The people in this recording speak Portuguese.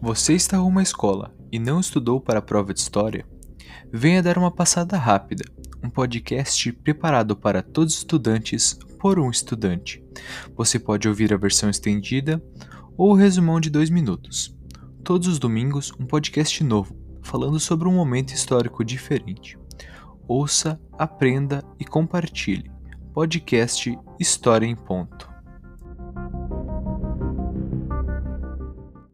Você está em uma escola e não estudou para a prova de história? Venha dar uma passada rápida, um podcast preparado para todos os estudantes por um estudante. Você pode ouvir a versão estendida ou o resumão de dois minutos. Todos os domingos, um podcast novo, falando sobre um momento histórico diferente. Ouça, aprenda e compartilhe. Podcast História em Ponto.